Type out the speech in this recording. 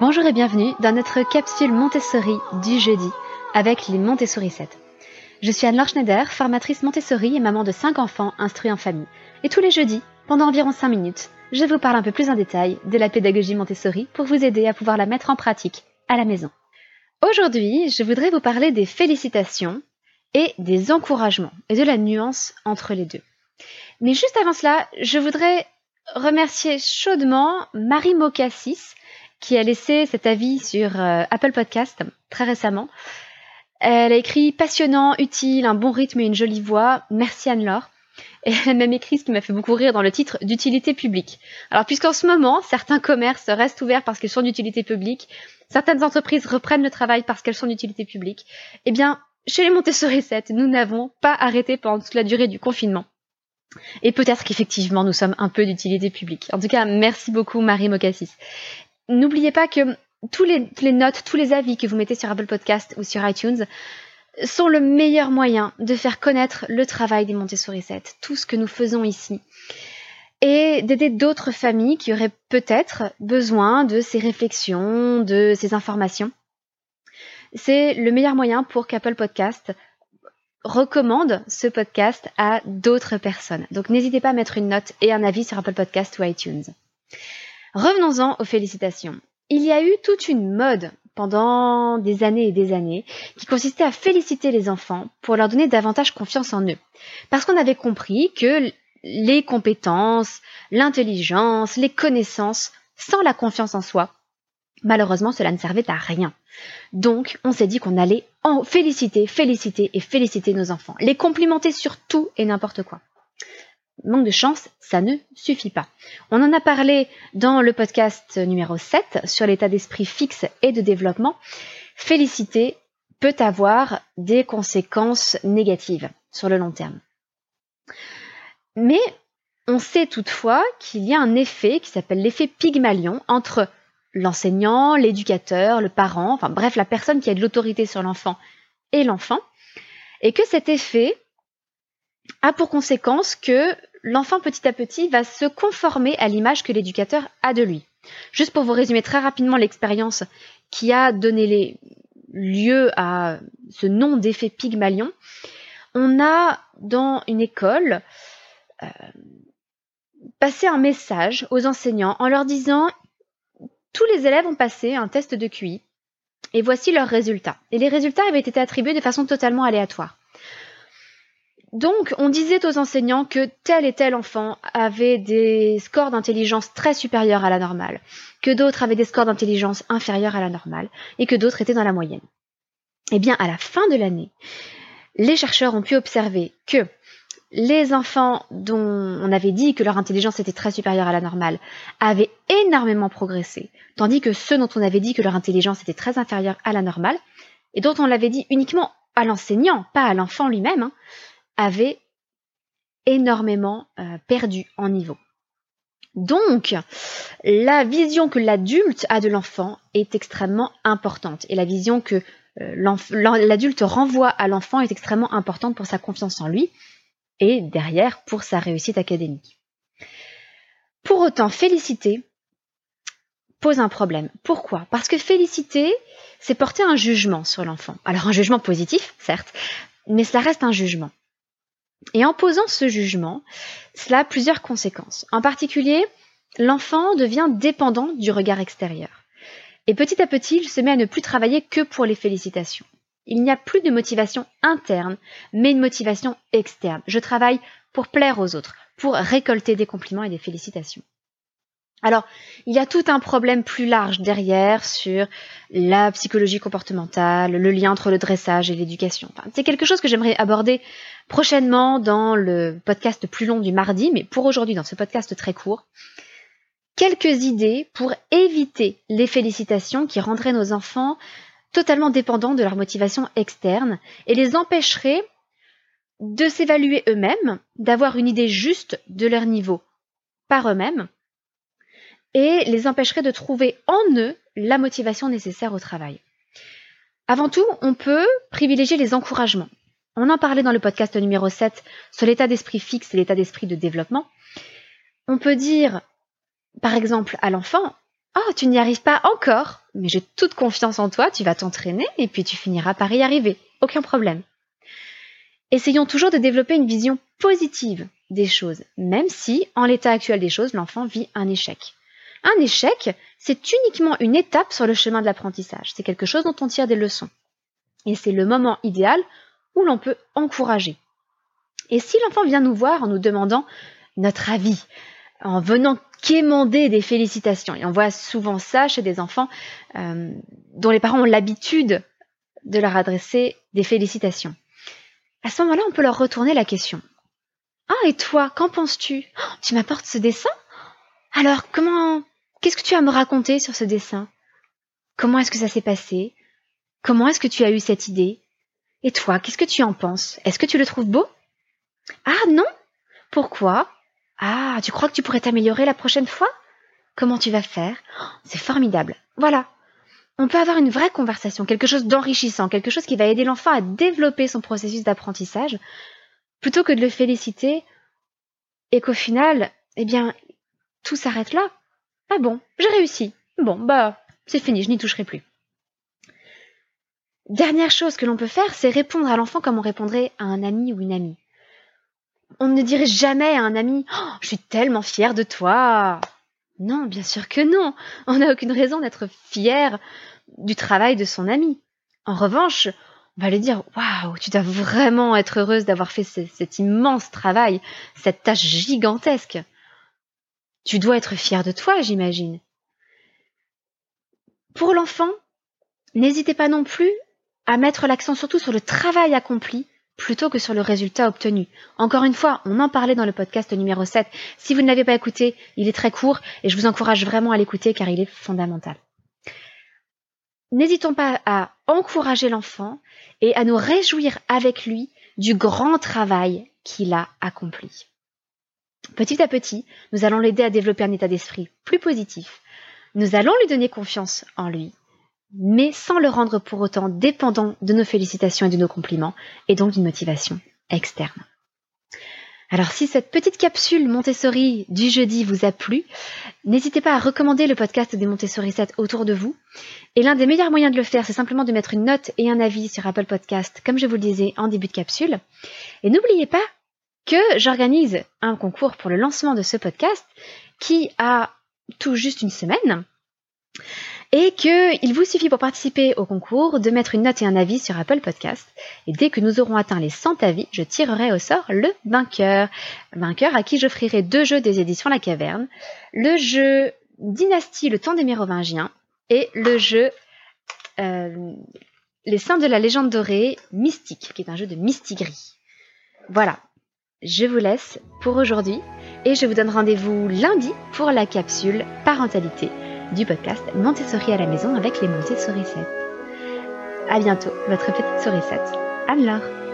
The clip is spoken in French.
Bonjour et bienvenue dans notre capsule Montessori du jeudi avec les Montessori 7. Je suis Anne-Laure Schneider, formatrice Montessori et maman de 5 enfants instruits en famille. Et tous les jeudis, pendant environ 5 minutes, je vous parle un peu plus en détail de la pédagogie Montessori pour vous aider à pouvoir la mettre en pratique à la maison. Aujourd'hui, je voudrais vous parler des félicitations et des encouragements et de la nuance entre les deux. Mais juste avant cela, je voudrais remercier chaudement Marie Mocassis qui a laissé cet avis sur euh, Apple Podcast très récemment. Elle a écrit passionnant, utile, un bon rythme et une jolie voix. Merci Anne-Laure. Et elle a même écrit ce qui m'a fait beaucoup rire dans le titre d'utilité publique. Alors puisqu'en ce moment, certains commerces restent ouverts parce qu'ils sont d'utilité publique, certaines entreprises reprennent le travail parce qu'elles sont d'utilité publique, eh bien, chez les Montessori 7, nous n'avons pas arrêté pendant toute la durée du confinement. Et peut-être qu'effectivement, nous sommes un peu d'utilité publique. En tout cas, merci beaucoup Marie Mocassis. N'oubliez pas que tous les, les, notes, tous les avis que vous mettez sur Apple Podcast ou sur iTunes sont le meilleur moyen de faire connaître le travail des Montessori 7, tout ce que nous faisons ici, et d'aider d'autres familles qui auraient peut-être besoin de ces réflexions, de ces informations. C'est le meilleur moyen pour qu'Apple Podcast recommande ce podcast à d'autres personnes. Donc n'hésitez pas à mettre une note et un avis sur Apple Podcast ou iTunes. Revenons-en aux félicitations. Il y a eu toute une mode pendant des années et des années qui consistait à féliciter les enfants pour leur donner davantage confiance en eux. Parce qu'on avait compris que les compétences, l'intelligence, les connaissances, sans la confiance en soi, malheureusement cela ne servait à rien. Donc on s'est dit qu'on allait en féliciter, féliciter et féliciter nos enfants, les complimenter sur tout et n'importe quoi manque de chance, ça ne suffit pas. On en a parlé dans le podcast numéro 7 sur l'état d'esprit fixe et de développement. Féliciter peut avoir des conséquences négatives sur le long terme. Mais on sait toutefois qu'il y a un effet qui s'appelle l'effet Pygmalion entre l'enseignant, l'éducateur, le parent, enfin bref, la personne qui a de l'autorité sur l'enfant et l'enfant, et que cet effet a pour conséquence que l'enfant petit à petit va se conformer à l'image que l'éducateur a de lui. Juste pour vous résumer très rapidement l'expérience qui a donné lieu à ce nom d'effet Pygmalion, on a dans une école euh, passé un message aux enseignants en leur disant tous les élèves ont passé un test de QI et voici leurs résultats. Et les résultats avaient été attribués de façon totalement aléatoire. Donc, on disait aux enseignants que tel et tel enfant avait des scores d'intelligence très supérieurs à la normale, que d'autres avaient des scores d'intelligence inférieurs à la normale, et que d'autres étaient dans la moyenne. Eh bien, à la fin de l'année, les chercheurs ont pu observer que les enfants dont on avait dit que leur intelligence était très supérieure à la normale avaient énormément progressé, tandis que ceux dont on avait dit que leur intelligence était très inférieure à la normale, et dont on l'avait dit uniquement à l'enseignant, pas à l'enfant lui-même, hein, avait énormément euh, perdu en niveau. Donc, la vision que l'adulte a de l'enfant est extrêmement importante et la vision que euh, l'adulte renvoie à l'enfant est extrêmement importante pour sa confiance en lui et derrière pour sa réussite académique. Pour autant, féliciter pose un problème. Pourquoi? Parce que féliciter, c'est porter un jugement sur l'enfant. Alors un jugement positif, certes, mais cela reste un jugement. Et en posant ce jugement, cela a plusieurs conséquences. En particulier, l'enfant devient dépendant du regard extérieur. Et petit à petit, il se met à ne plus travailler que pour les félicitations. Il n'y a plus de motivation interne, mais une motivation externe. Je travaille pour plaire aux autres, pour récolter des compliments et des félicitations. Alors, il y a tout un problème plus large derrière sur la psychologie comportementale, le lien entre le dressage et l'éducation. c'est quelque chose que j'aimerais aborder prochainement dans le podcast plus long du mardi, mais pour aujourd'hui, dans ce podcast très court, quelques idées pour éviter les félicitations qui rendraient nos enfants totalement dépendants de leur motivation externe et les empêcheraient de s'évaluer eux-mêmes, d'avoir une idée juste de leur niveau par eux-mêmes, et les empêcherait de trouver en eux la motivation nécessaire au travail. Avant tout, on peut privilégier les encouragements. On en parlait dans le podcast numéro 7 sur l'état d'esprit fixe et l'état d'esprit de développement. On peut dire, par exemple, à l'enfant, Oh, tu n'y arrives pas encore, mais j'ai toute confiance en toi, tu vas t'entraîner et puis tu finiras par y arriver. Aucun problème. Essayons toujours de développer une vision positive des choses, même si, en l'état actuel des choses, l'enfant vit un échec. Un échec, c'est uniquement une étape sur le chemin de l'apprentissage. C'est quelque chose dont on tire des leçons. Et c'est le moment idéal où l'on peut encourager. Et si l'enfant vient nous voir en nous demandant notre avis, en venant quémander des félicitations, et on voit souvent ça chez des enfants euh, dont les parents ont l'habitude de leur adresser des félicitations. À ce moment-là, on peut leur retourner la question. Ah, et toi, qu'en penses-tu? Oh, Tu m'apportes ce dessin? Alors, comment Qu'est-ce que tu as à me raconter sur ce dessin? Comment est-ce que ça s'est passé? Comment est-ce que tu as eu cette idée? Et toi, qu'est-ce que tu en penses? Est-ce que tu le trouves beau? Ah non! Pourquoi? Ah, tu crois que tu pourrais t'améliorer la prochaine fois? Comment tu vas faire? Oh, C'est formidable. Voilà. On peut avoir une vraie conversation, quelque chose d'enrichissant, quelque chose qui va aider l'enfant à développer son processus d'apprentissage, plutôt que de le féliciter et qu'au final, eh bien, tout s'arrête là. Ah bon, j'ai réussi. Bon, bah, c'est fini, je n'y toucherai plus. Dernière chose que l'on peut faire, c'est répondre à l'enfant comme on répondrait à un ami ou une amie. On ne dirait jamais à un ami oh, Je suis tellement fière de toi Non, bien sûr que non On n'a aucune raison d'être fier du travail de son ami. En revanche, on va lui dire Waouh, tu dois vraiment être heureuse d'avoir fait cet immense travail, cette tâche gigantesque. Tu dois être fier de toi, j'imagine. Pour l'enfant, n'hésitez pas non plus à mettre l'accent surtout sur le travail accompli plutôt que sur le résultat obtenu. Encore une fois, on en parlait dans le podcast numéro 7. Si vous ne l'avez pas écouté, il est très court et je vous encourage vraiment à l'écouter car il est fondamental. N'hésitons pas à encourager l'enfant et à nous réjouir avec lui du grand travail qu'il a accompli. Petit à petit, nous allons l'aider à développer un état d'esprit plus positif. Nous allons lui donner confiance en lui, mais sans le rendre pour autant dépendant de nos félicitations et de nos compliments, et donc d'une motivation externe. Alors si cette petite capsule Montessori du jeudi vous a plu, n'hésitez pas à recommander le podcast des Montessori 7 autour de vous. Et l'un des meilleurs moyens de le faire, c'est simplement de mettre une note et un avis sur Apple Podcast, comme je vous le disais en début de capsule. Et n'oubliez pas que j'organise un concours pour le lancement de ce podcast qui a tout juste une semaine et qu'il vous suffit pour participer au concours de mettre une note et un avis sur Apple Podcast. Et dès que nous aurons atteint les 100 avis, je tirerai au sort le vainqueur. Vainqueur à qui j'offrirai deux jeux des éditions La Caverne. Le jeu Dynastie, le temps des Mérovingiens et le jeu euh, Les Saints de la légende dorée, Mystique, qui est un jeu de mystigrie. Voilà, je vous laisse pour aujourd'hui et je vous donne rendez-vous lundi pour la capsule parentalité du podcast Montessori à la maison avec les Montessori 7. À bientôt, votre petite sourisette. Anne-Laure.